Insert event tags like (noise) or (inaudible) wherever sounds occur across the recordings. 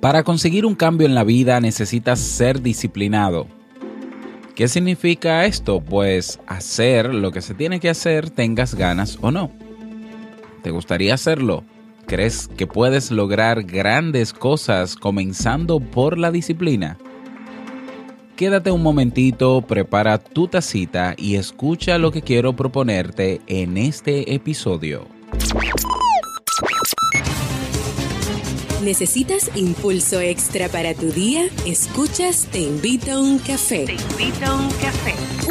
Para conseguir un cambio en la vida necesitas ser disciplinado. ¿Qué significa esto? Pues hacer lo que se tiene que hacer tengas ganas o no. ¿Te gustaría hacerlo? ¿Crees que puedes lograr grandes cosas comenzando por la disciplina? Quédate un momentito, prepara tu tacita y escucha lo que quiero proponerte en este episodio. ¿Necesitas impulso extra para tu día? Escuchas Te invito a un café. Te invito a un café.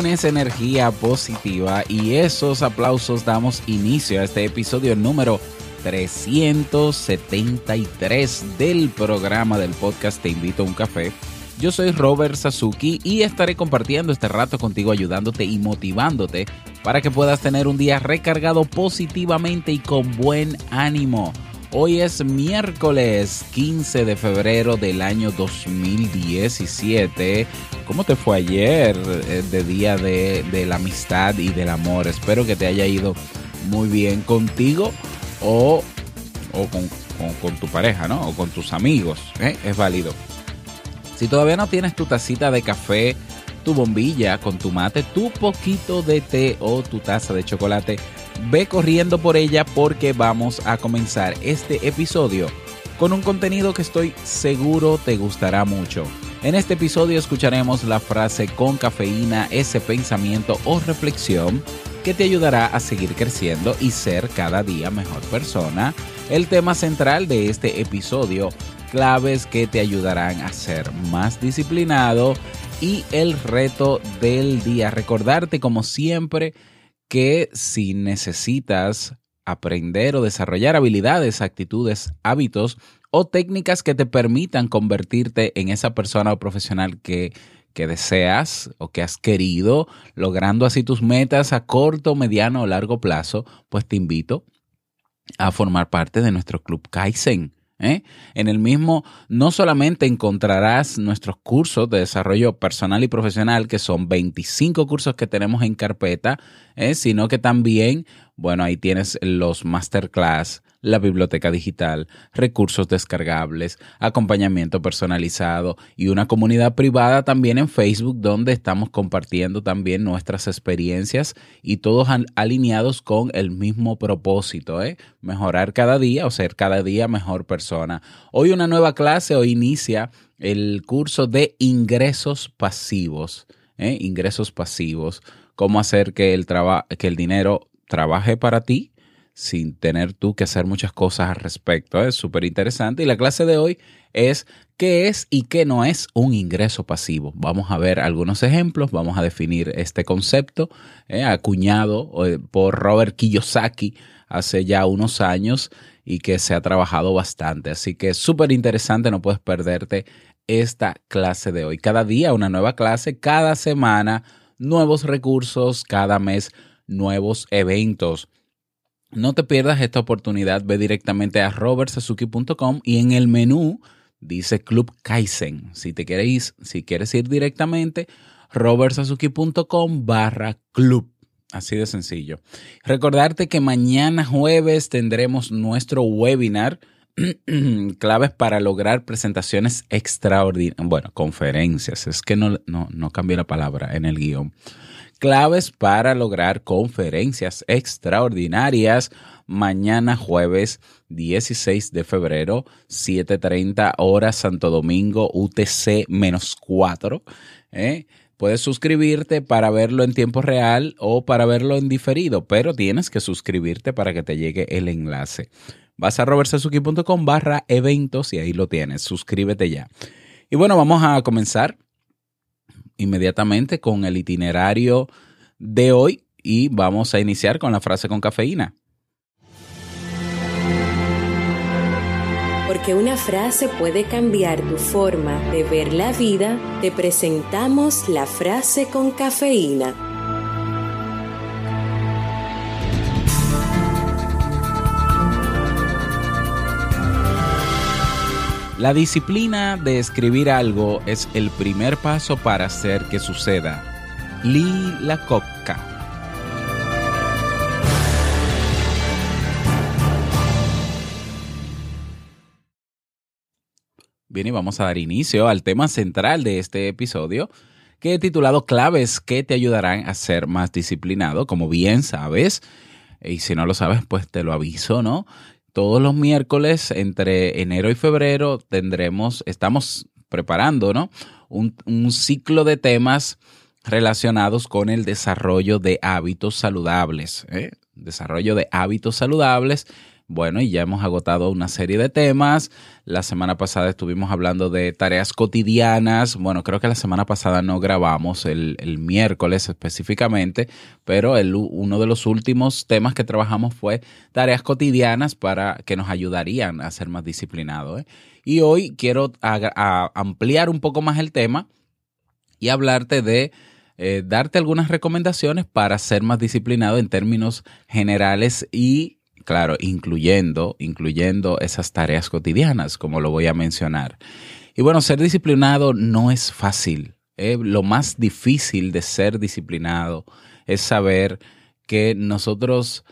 Con esa energía positiva y esos aplausos damos inicio a este episodio número 373 del programa del podcast Te invito a un café. Yo soy Robert Sasuki y estaré compartiendo este rato contigo ayudándote y motivándote para que puedas tener un día recargado positivamente y con buen ánimo. Hoy es miércoles 15 de febrero del año 2017. ¿Cómo te fue ayer eh, de día de, la amistad y del amor? Espero que te haya ido muy bien contigo o, con, tu pareja, ¿no? O con tus amigos. ¿eh? Es válido. Si todavía no tienes tu tacita de café, tu bombilla con tu mate, tu poquito de té o tu taza de chocolate, ve corriendo por ella porque vamos a comenzar este episodio con un contenido que estoy seguro te gustará mucho. En este episodio escucharemos la frase con cafeína, ese pensamiento o reflexión que te ayudará a seguir creciendo y ser cada día mejor persona. El tema central de este episodio, claves que te ayudarán a ser más disciplinado y el reto del día. Recordarte como siempre que si necesitas aprender o desarrollar habilidades, actitudes, hábitos o técnicas que te permitan convertirte en esa persona o profesional que, que deseas o que has querido, logrando así tus metas a corto, mediano o largo plazo, pues te invito a formar parte de nuestro club Kaizen. ¿Eh? En el mismo no solamente encontrarás nuestros cursos de desarrollo personal y profesional, que son 25 cursos que tenemos en carpeta, ¿eh? sino que también, bueno, ahí tienes los masterclass, la biblioteca digital, recursos descargables, acompañamiento personalizado y una comunidad privada también en Facebook donde estamos compartiendo también nuestras experiencias y todos alineados con el mismo propósito, ¿eh? mejorar cada día o ser cada día mejor persona. Hoy una nueva clase, hoy inicia el curso de ingresos pasivos, ¿eh? ingresos pasivos, cómo hacer que el, que el dinero trabaje para ti sin tener tú que hacer muchas cosas al respecto. Es súper interesante. Y la clase de hoy es qué es y qué no es un ingreso pasivo. Vamos a ver algunos ejemplos, vamos a definir este concepto eh, acuñado eh, por Robert Kiyosaki hace ya unos años y que se ha trabajado bastante. Así que es súper interesante, no puedes perderte esta clase de hoy. Cada día una nueva clase, cada semana nuevos recursos, cada mes nuevos eventos. No te pierdas esta oportunidad, ve directamente a robertsazuki.com y en el menú dice Club Kaizen. Si te quieres, si quieres ir directamente, robertsazuki.com barra club. Así de sencillo. Recordarte que mañana jueves tendremos nuestro webinar (clears throat) claves para lograr presentaciones extraordinarias. Bueno, conferencias. Es que no, no, no cambié la palabra en el guion claves para lograr conferencias extraordinarias mañana jueves 16 de febrero, 7.30 horas Santo Domingo, UTC menos 4. ¿eh? Puedes suscribirte para verlo en tiempo real o para verlo en diferido, pero tienes que suscribirte para que te llegue el enlace. Vas a robertsazuki.com barra eventos y ahí lo tienes. Suscríbete ya. Y bueno, vamos a comenzar inmediatamente con el itinerario de hoy y vamos a iniciar con la frase con cafeína. Porque una frase puede cambiar tu forma de ver la vida, te presentamos la frase con cafeína. La disciplina de escribir algo es el primer paso para hacer que suceda. Lee la coca. Bien, y vamos a dar inicio al tema central de este episodio, que he titulado Claves que te ayudarán a ser más disciplinado, como bien sabes. Y si no lo sabes, pues te lo aviso, ¿no? Todos los miércoles entre enero y febrero tendremos, estamos preparando, ¿no? Un, ciclo de temas relacionados con el desarrollo de hábitos saludables. ¿eh? Desarrollo de hábitos saludables bueno, y ya hemos agotado una serie de temas. La semana pasada estuvimos hablando de tareas cotidianas. Bueno, creo que la semana pasada no grabamos el, miércoles específicamente, pero el, uno de los últimos temas que trabajamos fue tareas cotidianas para que nos ayudarían a ser más disciplinados. ¿eh? Y hoy quiero ampliar un poco más el tema y hablarte de eh, darte algunas recomendaciones para ser más disciplinado en términos generales y claro, incluyendo, incluyendo esas tareas cotidianas, como lo voy a mencionar. Y bueno, ser disciplinado no es fácil. ¿eh? Lo más difícil de ser disciplinado es saber que nosotros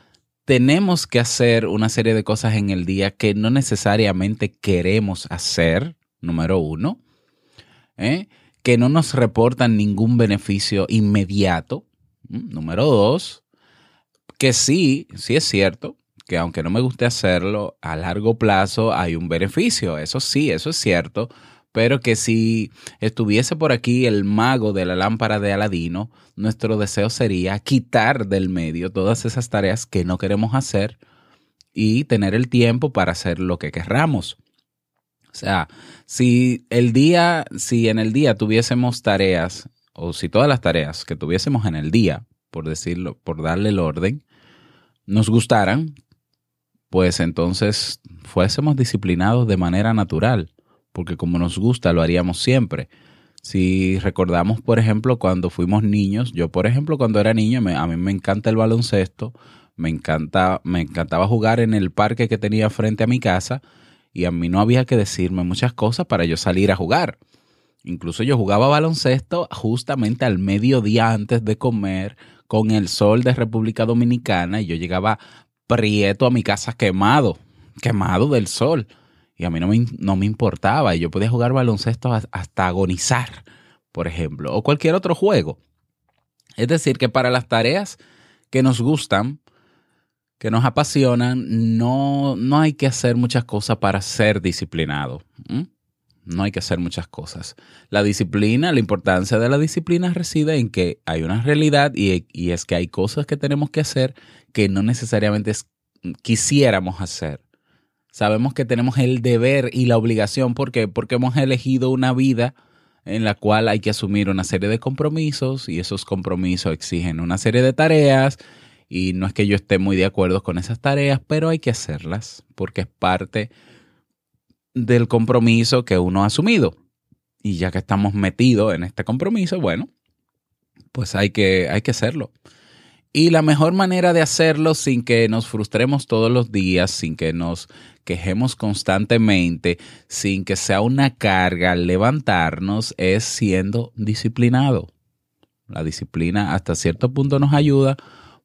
tenemos que hacer una serie de cosas en el día que no necesariamente queremos hacer, número uno, ¿eh? que no nos reportan ningún beneficio inmediato, número dos, que sí, sí es cierto, que aunque no me guste hacerlo, a largo plazo hay un beneficio. Eso sí, eso es cierto. Pero que si estuviese por aquí el mago de la lámpara de Aladino, nuestro deseo sería quitar del medio todas esas tareas que no queremos hacer y tener el tiempo para hacer lo que querramos. O sea, si el día, si en el día tuviésemos tareas, o si todas las tareas que tuviésemos en el día, por decirlo, por darle el orden, nos gustaran, pues entonces fuésemos disciplinados de manera natural, porque como nos gusta lo haríamos siempre. Si recordamos, por ejemplo, cuando fuimos niños, yo por ejemplo cuando era niño, a mí me encanta el baloncesto, me, encanta, me encantaba jugar en el parque que tenía frente a mi casa y a mí no había que decirme muchas cosas para yo salir a jugar. Incluso yo jugaba baloncesto justamente al mediodía antes de comer con el sol de República Dominicana y yo llegaba prieto a mi casa quemado, quemado del sol. Y a mí no me, no me importaba. Y yo podía jugar baloncesto hasta agonizar, por ejemplo, o cualquier otro juego. Es decir, que para las tareas que nos gustan, que nos apasionan, no, no hay que hacer muchas cosas para ser disciplinado. No hay que hacer muchas cosas. La disciplina, la importancia de la disciplina reside en que hay una realidad y, y es que hay cosas que tenemos que hacer que no necesariamente quisiéramos hacer. Sabemos que tenemos el deber y la obligación porque porque hemos elegido una vida en la cual hay que asumir una serie de compromisos y esos compromisos exigen una serie de tareas y no es que yo esté muy de acuerdo con esas tareas, pero hay que hacerlas porque es parte del compromiso que uno ha asumido. Y ya que estamos metidos en este compromiso, bueno, pues hay que, hay que hacerlo. Y la mejor manera de hacerlo sin que nos frustremos todos los días, sin que nos quejemos constantemente, sin que sea una carga levantarnos, es siendo disciplinado. La disciplina hasta cierto punto nos ayuda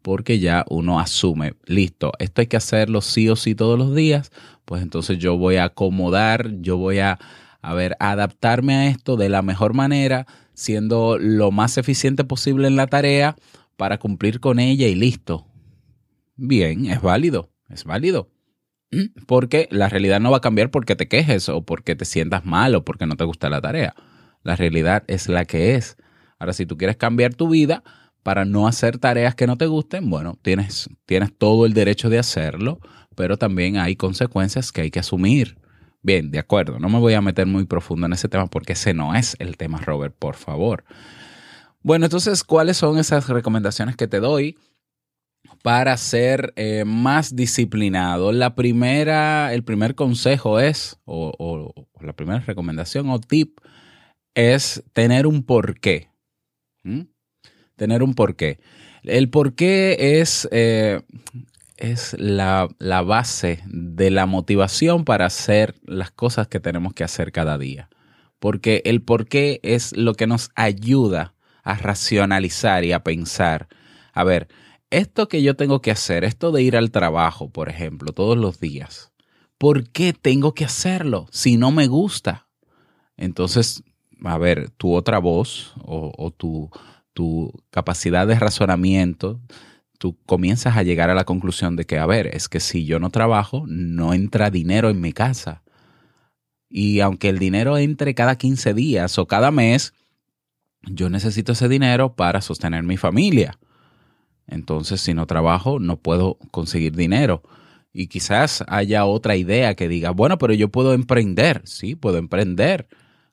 porque ya uno asume, listo, esto hay que hacerlo sí o sí todos los días, pues entonces yo voy a acomodar, yo voy a, a ver, adaptarme a esto de la mejor manera, siendo lo más eficiente posible en la tarea para cumplir con ella y listo. Bien, es válido, es válido. (clears throat) Porque la realidad no va a cambiar porque te quejes o porque te sientas mal o porque no te gusta la tarea. La realidad es la que es. Ahora, si tú quieres cambiar tu vida para no hacer tareas que no te gusten, bueno, tienes, tienes todo el derecho de hacerlo, pero también hay consecuencias que hay que asumir. Bien, de acuerdo, no me voy a meter muy profundo en ese tema porque ese no es el tema, Robert, por favor. Bueno, entonces, ¿cuáles son esas recomendaciones que te doy para ser eh, más disciplinado? La primera, el primer consejo es, o, la primera recomendación o tip es tener un porqué. Tener un porqué. El porqué es, eh, es la, la base de la motivación para hacer las cosas que tenemos que hacer cada día. Porque el porqué es lo que nos ayuda a racionalizar y a pensar, a ver, esto que yo tengo que hacer, esto de ir al trabajo, por ejemplo, todos los días, ¿por qué tengo que hacerlo si no me gusta? Entonces, a ver, tu otra voz o, tu, tu capacidad de razonamiento, tú comienzas a llegar a la conclusión de que, a ver, es que si yo no trabajo, no entra dinero en mi casa. Y aunque el dinero entre cada 15 días o cada mes, yo necesito ese dinero para sostener mi familia. Entonces, si no trabajo, no puedo conseguir dinero. Y quizás haya otra idea que diga, bueno, pero yo puedo emprender. Sí, puedo emprender.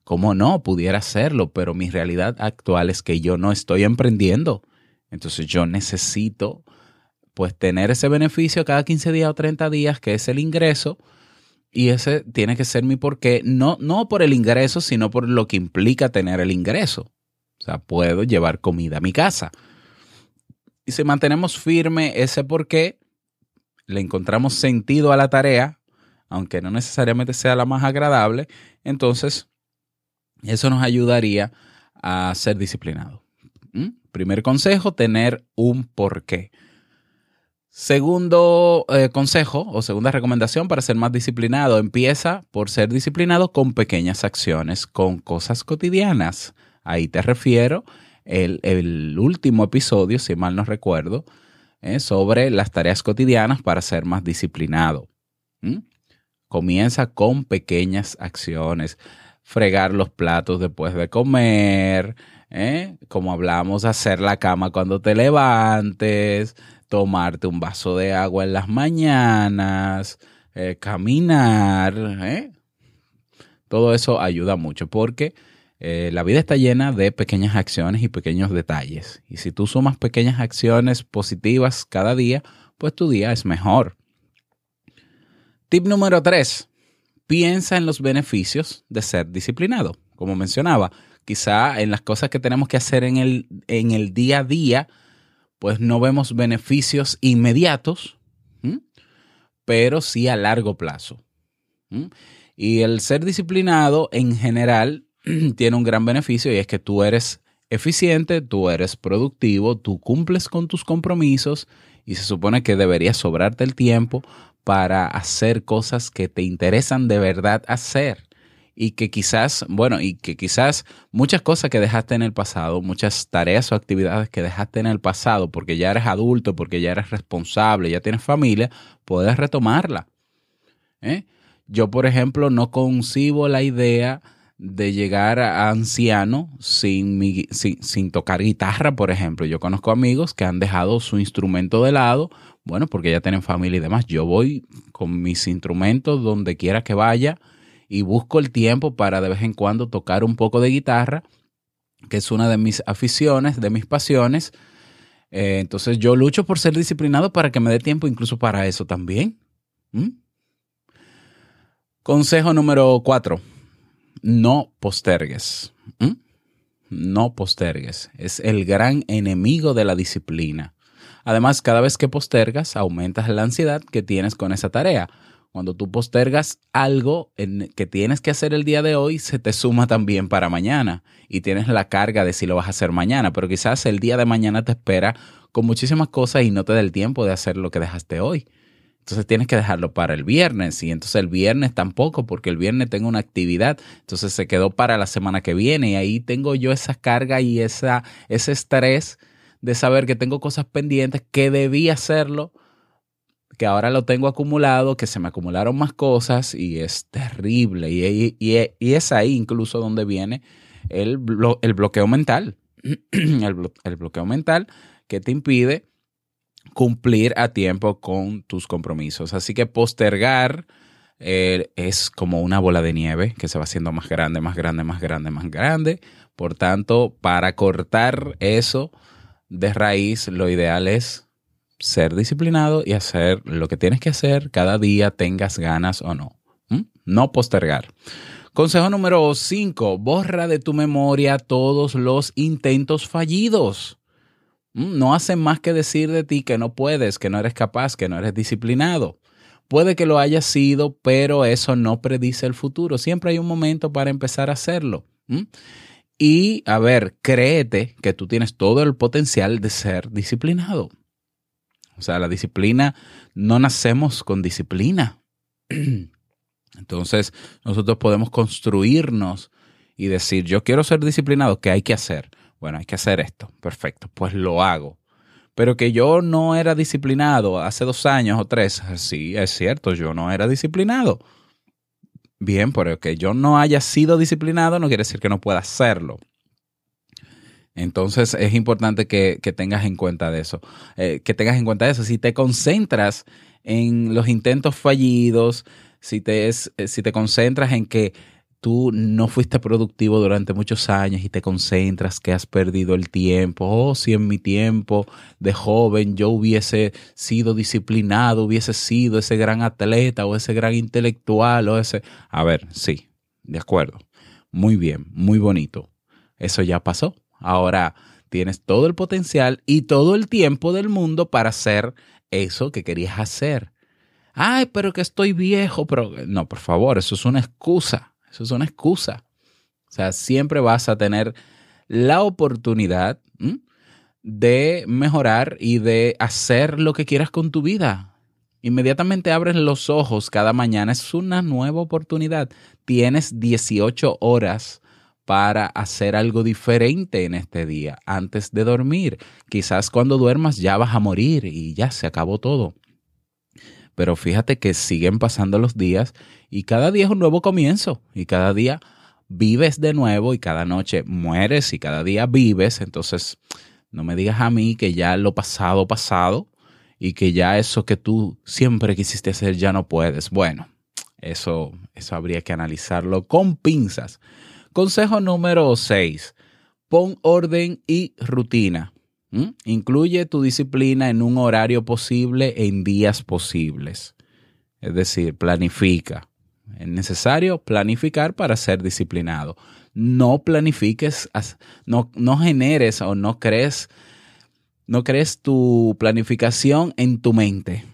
¿Cómo no? Pudiera hacerlo, pero mi realidad actual es que yo no estoy emprendiendo. Entonces yo necesito pues tener ese beneficio cada 15 días o 30 días, que es el ingreso, y ese tiene que ser mi porqué, no, no por el ingreso, sino por lo que implica tener el ingreso. Puedo llevar comida a mi casa. Y si mantenemos firme ese por qué, le encontramos sentido a la tarea, aunque no necesariamente sea la más agradable, entonces eso nos ayudaría a ser disciplinado. ¿Mm? Primer consejo, tener un porqué. Segundo eh, consejo o segunda recomendación para ser más disciplinado, empieza por ser disciplinado con pequeñas acciones, con cosas cotidianas. Ahí te refiero el, último episodio, si mal no recuerdo, eh, sobre las tareas cotidianas para ser más disciplinado. Comienza con pequeñas acciones. Fregar los platos después de comer, ¿eh? como hablamos, hacer la cama cuando te levantes, tomarte un vaso de agua en las mañanas, eh, caminar. Todo eso ayuda mucho porque eh, la vida está llena de pequeñas acciones y pequeños detalles. Y si tú sumas pequeñas acciones positivas cada día, pues tu día es mejor. Tip número 3. Piensa en los beneficios de ser disciplinado. Como mencionaba, quizá en las cosas que tenemos que hacer en el, en el día a día, pues no vemos beneficios inmediatos, pero sí a largo plazo. Y el ser disciplinado en general (clears throat) tiene un gran beneficio y es que tú eres eficiente, tú eres productivo, tú cumples con tus compromisos y se supone que debería sobrarte el tiempo para hacer cosas que te interesan de verdad hacer y que quizás, bueno, y que quizás muchas cosas que dejaste en el pasado, muchas tareas o actividades que dejaste en el pasado porque ya eres adulto, porque ya eres responsable, ya tienes familia, puedes retomarla. ¿eh? Yo, por ejemplo, no concibo la idea de llegar a anciano sin, sin, tocar guitarra, por ejemplo. Yo conozco amigos que han dejado su instrumento de lado, bueno, porque ya tienen familia y demás. Yo voy con mis instrumentos donde quiera que vaya y busco el tiempo para de vez en cuando tocar un poco de guitarra, que es una de mis aficiones, de mis pasiones. Eh, entonces yo lucho por ser disciplinado para que me dé tiempo incluso para eso también. ¿Mm? Consejo número cuatro no postergues. No postergues. Es el gran enemigo de la disciplina. Además, cada vez que postergas, aumentas la ansiedad que tienes con esa tarea. Cuando tú postergas algo que tienes que hacer el día de hoy, se te suma también para mañana y tienes la carga de si lo vas a hacer mañana, pero quizás el día de mañana te espera con muchísimas cosas y no te da el tiempo de hacer lo que dejaste hoy. Entonces tienes que dejarlo para el viernes y entonces el viernes tampoco porque el viernes tengo una actividad, entonces se quedó para la semana que viene y ahí tengo yo esa carga y esa, ese estrés de saber que tengo cosas pendientes, que debí hacerlo, que ahora lo tengo acumulado, que se me acumularon más cosas y es terrible y, y, es ahí incluso donde viene el, el bloqueo mental. (clears throat) el, bloqueo mental que te impide cumplir a tiempo con tus compromisos. Así que postergar eh, es como una bola de nieve que se va haciendo más grande, más grande, más grande, más grande. Por tanto, para cortar eso de raíz, lo ideal es ser disciplinado y hacer lo que tienes que hacer cada día, tengas ganas o no. No postergar. Consejo número 5, borra de tu memoria todos los intentos fallidos. No hacen más que decir de ti que no puedes, que no eres capaz, que no eres disciplinado. Puede que lo hayas sido, pero eso no predice el futuro. Siempre hay un momento para empezar a hacerlo. Y, a ver, créete que tú tienes todo el potencial de ser disciplinado. O sea, la disciplina, no nacemos con disciplina. (clears throat) Entonces, nosotros podemos construirnos y decir, yo quiero ser disciplinado, ¿qué hay que hacer? Bueno, hay que hacer esto. Perfecto, pues lo hago. Pero que yo no era disciplinado hace dos años o tres, sí, es cierto, yo no era disciplinado. Bien, pero que yo no haya sido disciplinado no quiere decir que no pueda hacerlo. Entonces es importante que, tengas en cuenta de eso. Eh, que tengas en cuenta eso. Si te concentras en los intentos fallidos, si te, es, eh, si te concentras en que tú no fuiste productivo durante muchos años y te concentras que has perdido el tiempo. Oh, si en mi tiempo de joven yo hubiese sido disciplinado, hubiese sido ese gran atleta o ese gran intelectual o ese... A ver, sí, de acuerdo. Muy bien, muy bonito. Eso ya pasó. Ahora tienes todo el potencial y todo el tiempo del mundo para hacer eso que querías hacer. Ay, pero que estoy viejo, pero no, por favor, eso es una excusa. Eso es una excusa. O sea, siempre vas a tener la oportunidad de mejorar y de hacer lo que quieras con tu vida. Inmediatamente abres los ojos cada mañana, es una nueva oportunidad. Tienes 18 horas para hacer algo diferente en este día antes de dormir. Quizás cuando duermas ya vas a morir y ya se acabó todo. Pero fíjate que siguen pasando los días y cada día es un nuevo comienzo y cada día vives de nuevo y cada noche mueres y cada día vives. Entonces, no me digas a mí que ya lo pasado, pasado y que ya eso que tú siempre quisiste hacer ya no puedes. Bueno, eso, eso habría que analizarlo con pinzas. Consejo número 6. Pon orden y rutina. ¿Mm? Incluye tu disciplina en un horario posible en días posibles. Es decir, planifica. Es necesario planificar para ser disciplinado. No planifiques, no, no generes o no crees, no crees tu planificación en tu mente.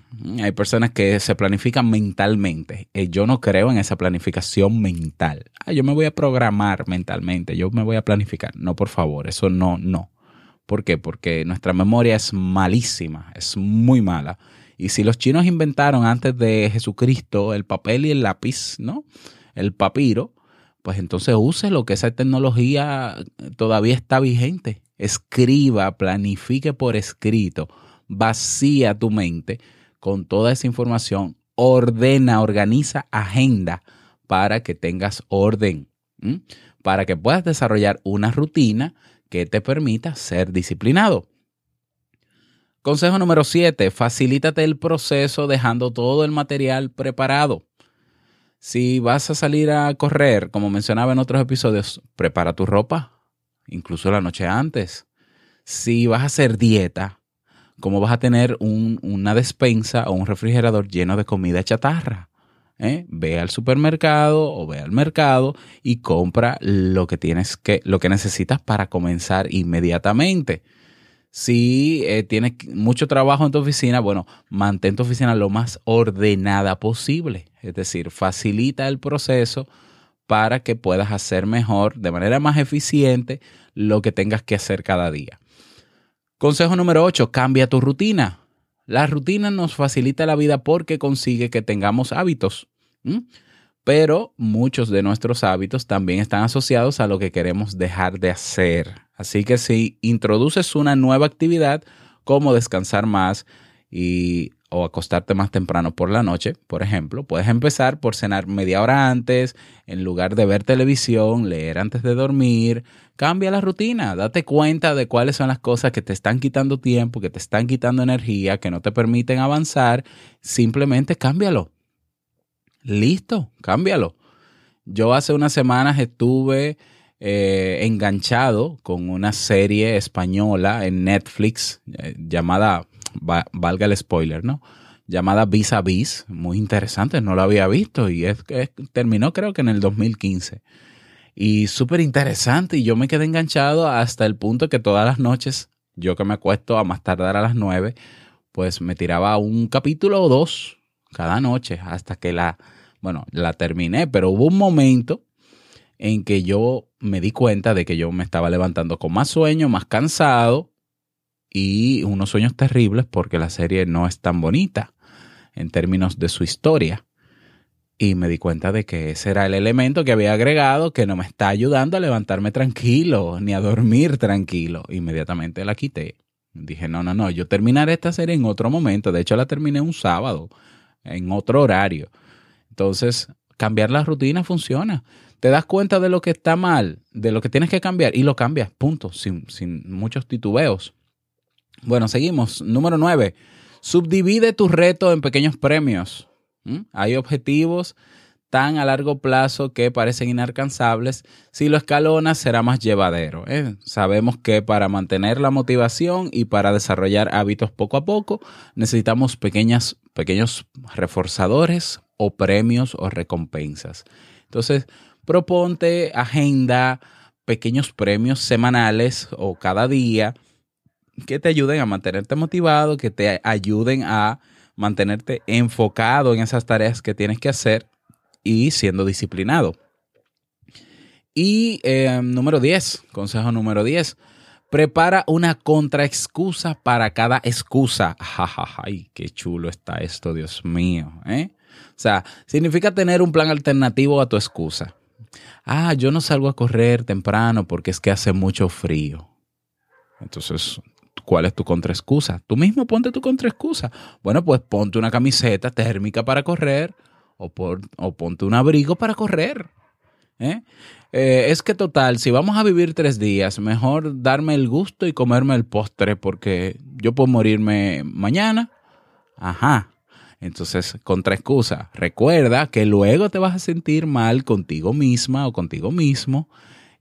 Hay personas que se planifican mentalmente. Eh, yo no creo en esa planificación mental. Ah, yo me voy a programar mentalmente, yo me voy a planificar. No, por favor, eso no, no. ¿Por qué? Porque nuestra memoria es malísima, es muy mala. Y si los chinos inventaron antes de Jesucristo el papel y el lápiz, ¿no? El papiro, pues entonces úselo, que esa tecnología todavía está vigente. Escriba, planifique por escrito, vacía tu mente con toda esa información, ordena, organiza agenda para que tengas orden, para que puedas desarrollar una rutina que te permita ser disciplinado. Consejo número 7. Facilítate el proceso dejando todo el material preparado. Si vas a salir a correr, como mencionaba en otros episodios, prepara tu ropa, incluso la noche antes. Si vas a hacer dieta, ¿cómo vas a tener una despensa o un refrigerador lleno de comida chatarra? ¿eh? ve al supermercado o ve al mercado y compra lo que tienes que, lo que necesitas para comenzar inmediatamente. Si eh, tienes mucho trabajo en tu oficina, bueno, mantén tu oficina lo más ordenada posible. Es decir, facilita el proceso para que puedas hacer mejor, de manera más eficiente, lo que tengas que hacer cada día. Consejo número 8, cambia tu rutina. La rutina nos facilita la vida porque consigue que tengamos hábitos. Pero muchos de nuestros hábitos también están asociados a lo que queremos dejar de hacer. Así que si introduces una nueva actividad como descansar más y o acostarte más temprano por la noche, por ejemplo, puedes empezar por cenar media hora antes, en lugar de ver televisión, leer antes de dormir. Cambia la rutina, date cuenta de cuáles son las cosas que te están quitando tiempo, que te están quitando energía, que no te permiten avanzar. Simplemente cámbialo. Listo, cámbialo. Yo hace unas semanas estuve eh, enganchado con una serie española en Netflix eh, llamada valga el spoiler, ¿no? Llamada Vis a Vis, muy interesante, no lo había visto y es, que terminó creo que en el 2015. Y súper interesante y yo me quedé enganchado hasta el punto que todas las noches, yo que me acuesto a más tardar a las 9, pues me tiraba un capítulo o dos cada noche hasta que la, bueno, la terminé, pero hubo un momento en que yo me di cuenta de que yo me estaba levantando con más sueño, más cansado y unos sueños terribles porque la serie no es tan bonita en términos de su historia. Y me di cuenta de que ese era el elemento que había agregado que no me está ayudando a levantarme tranquilo ni a dormir tranquilo. Inmediatamente la quité. Dije, no, no, no, yo terminaré esta serie en otro momento. De hecho, la terminé un sábado, en otro horario. Entonces, cambiar la rutina funciona. Te das cuenta de lo que está mal, de lo que tienes que cambiar y lo cambias, punto, sin, sin muchos titubeos. Bueno, seguimos. Número 9. Subdivide tu reto en pequeños premios. ¿Mm? Hay objetivos tan a largo plazo que parecen inalcanzables. Si lo escalonas será más llevadero. ¿eh? Sabemos que para mantener la motivación y para desarrollar hábitos poco a poco necesitamos pequeñas, pequeños reforzadores o premios o recompensas. Entonces, proponte agenda pequeños premios semanales o cada día que te ayuden a mantenerte motivado, que te ayuden a mantenerte enfocado en esas tareas que tienes que hacer y siendo disciplinado. Y eh, número 10, consejo número 10, prepara una contraexcusa para cada excusa. (laughs) Ay, qué chulo está esto, Dios mío. ¿eh? O sea, significa tener un plan alternativo a tu excusa. Ah, yo no salgo a correr temprano porque es que hace mucho frío. Entonces, ¿Cuál es tu contraexcusa? Tú mismo ponte tu contraexcusa. Bueno, pues ponte una camiseta térmica para correr o, ponte un abrigo para correr. ¿eh? Eh, es que total, si vamos a vivir tres días, mejor darme el gusto y comerme el postre porque yo puedo morirme mañana. Ajá. Entonces, contraexcusa. Recuerda que luego te vas a sentir mal contigo misma o contigo mismo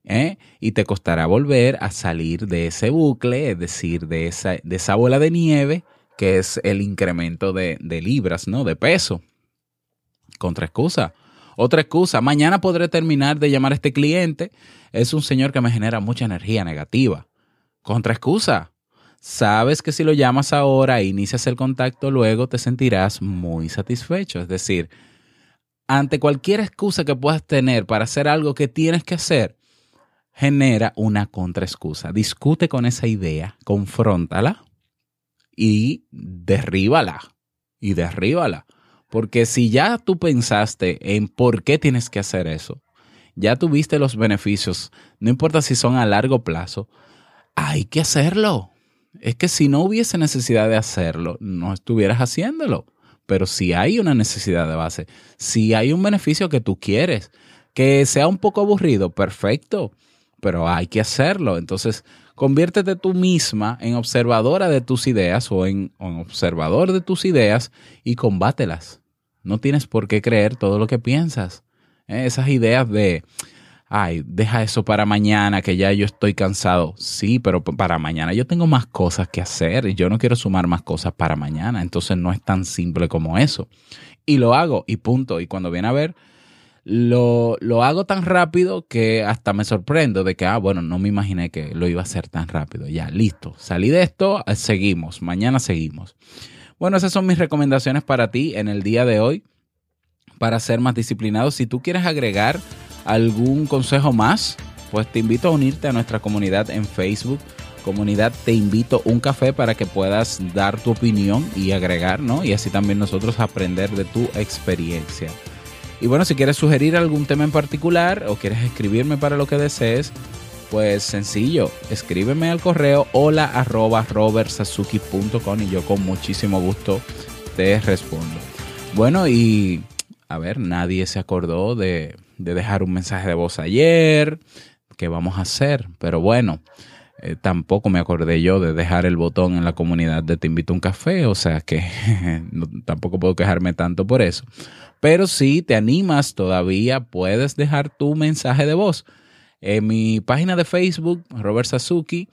¿eh? y te costará volver a salir de ese bucle, es decir, de esa, de esa bola de nieve que es el incremento de, de libras, ¿no? De peso. Contra excusa. Otra excusa, mañana podré terminar de llamar a este cliente. Es un señor que me genera mucha energía negativa. Contra excusa. Sabes que si lo llamas ahora e inicias el contacto, luego te sentirás muy satisfecho. Es decir, ante cualquier excusa que puedas tener para hacer algo que tienes que hacer, genera una contraexcusa. Discute con esa idea, confróntala y derríbala. Y derríbala. Porque si ya tú pensaste en por qué tienes que hacer eso, ya tuviste los beneficios, no importa si son a largo plazo, hay que hacerlo. Es que si no hubiese necesidad de hacerlo, no estuvieras haciéndolo. Pero si hay una necesidad de base, si hay un beneficio que tú quieres, que sea un poco aburrido, perfecto pero hay que hacerlo. Entonces, conviértete tú misma en observadora de tus ideas o en, observador de tus ideas y combátelas. No tienes por qué creer todo lo que piensas. ¿eh? Esas ideas de, ay, deja eso para mañana, que ya yo estoy cansado. Sí, pero para mañana yo tengo más cosas que hacer y yo no quiero sumar más cosas para mañana. Entonces no es tan simple como eso. Y lo hago y punto. Y cuando viene a ver, lo, lo, hago tan rápido que hasta me sorprendo de que, ah, bueno, no me imaginé que lo iba a hacer tan rápido. Ya, listo. Salí de esto, eh, seguimos. Mañana seguimos. Bueno, esas son mis recomendaciones para ti en el día de hoy para ser más disciplinado. Si tú quieres agregar algún consejo más, pues te invito a unirte a nuestra comunidad en Facebook. Comunidad, te invito un café para que puedas dar tu opinión y agregar, ¿no? Y así también nosotros aprender de tu experiencia. Y bueno, si quieres sugerir algún tema en particular o quieres escribirme para lo que desees, pues sencillo, escríbeme al correo hola arroba robertsazuki.com y yo con muchísimo gusto te respondo. Bueno, y a ver, nadie se acordó de, de dejar un mensaje de voz ayer. ¿Qué vamos a hacer? Pero bueno, eh, tampoco me acordé yo de dejar el botón en la comunidad de Te invito a un café, o sea que (laughs) tampoco puedo quejarme tanto por eso. Pero si te animas todavía, puedes dejar tu mensaje de voz. En mi página de Facebook, Robert Sasuki,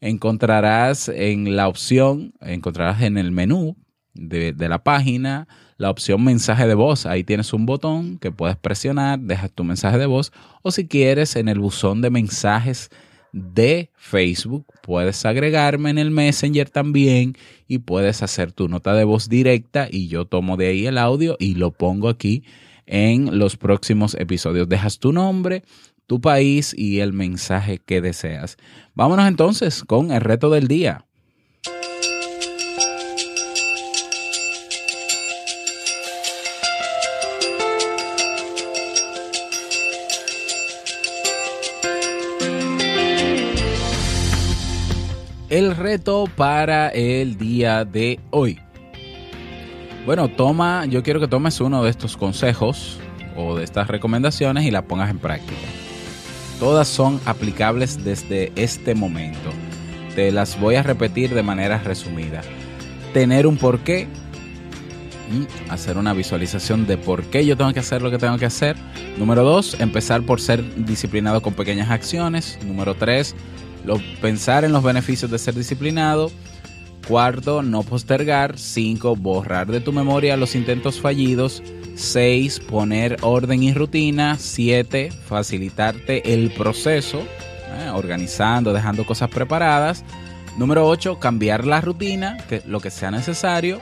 encontrarás en la opción, encontrarás en el menú de, de la página la opción mensaje de voz. Ahí tienes un botón que puedes presionar, dejas tu mensaje de voz o si quieres en el buzón de mensajes de Facebook. Puedes agregarme en el Messenger también y puedes hacer tu nota de voz directa y yo tomo de ahí el audio y lo pongo aquí en los próximos episodios. Dejas tu nombre, tu país y el mensaje que deseas. Vámonos entonces con el reto del día. El reto para el día de hoy. Bueno, toma, yo quiero que tomes uno de estos consejos o de estas recomendaciones y las pongas en práctica. Todas son aplicables desde este momento. Te las voy a repetir de manera resumida. Tener un porqué, hacer una visualización de por qué yo tengo que hacer lo que tengo que hacer. Número dos, empezar por ser disciplinado con pequeñas acciones. Número tres, pensar en los beneficios de ser disciplinado. Cuarto, no postergar. Cinco, borrar de tu memoria los intentos fallidos. Seis, poner orden y rutina. Siete, facilitarte el proceso, eh, organizando, dejando cosas preparadas. Número 8, cambiar la rutina, que, lo que sea necesario.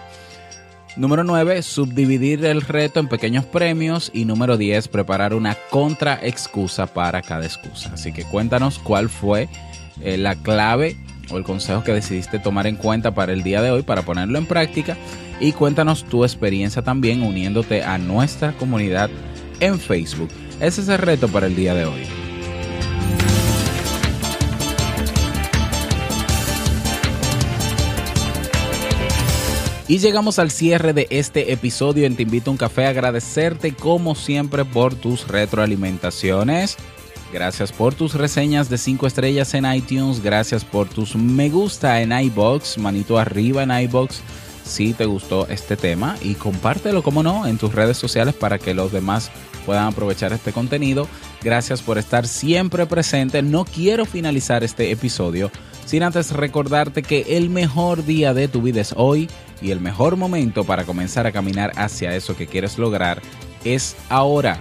Número 9, subdividir el reto en pequeños premios. Y número 10, preparar una contra excusa para cada excusa. Así que cuéntanos cuál fue eh, la clave o el consejo que decidiste tomar en cuenta para el día de hoy, para ponerlo en práctica. Y cuéntanos tu experiencia también uniéndote a nuestra comunidad en Facebook. Ese es el reto para el día de hoy. Y llegamos al cierre de este episodio en Te Invito a un Café. Agradecerte como siempre por tus retroalimentaciones. Gracias por tus reseñas de 5 estrellas en iTunes. Gracias por tus me gusta en iBox. Manito arriba en iBox si te gustó este tema. Y compártelo, como no, en tus redes sociales para que los demás puedan aprovechar este contenido. Gracias por estar siempre presente. No quiero finalizar este episodio sin antes recordarte que el mejor día de tu vida es hoy y el mejor momento para comenzar a caminar hacia eso que quieres lograr es ahora.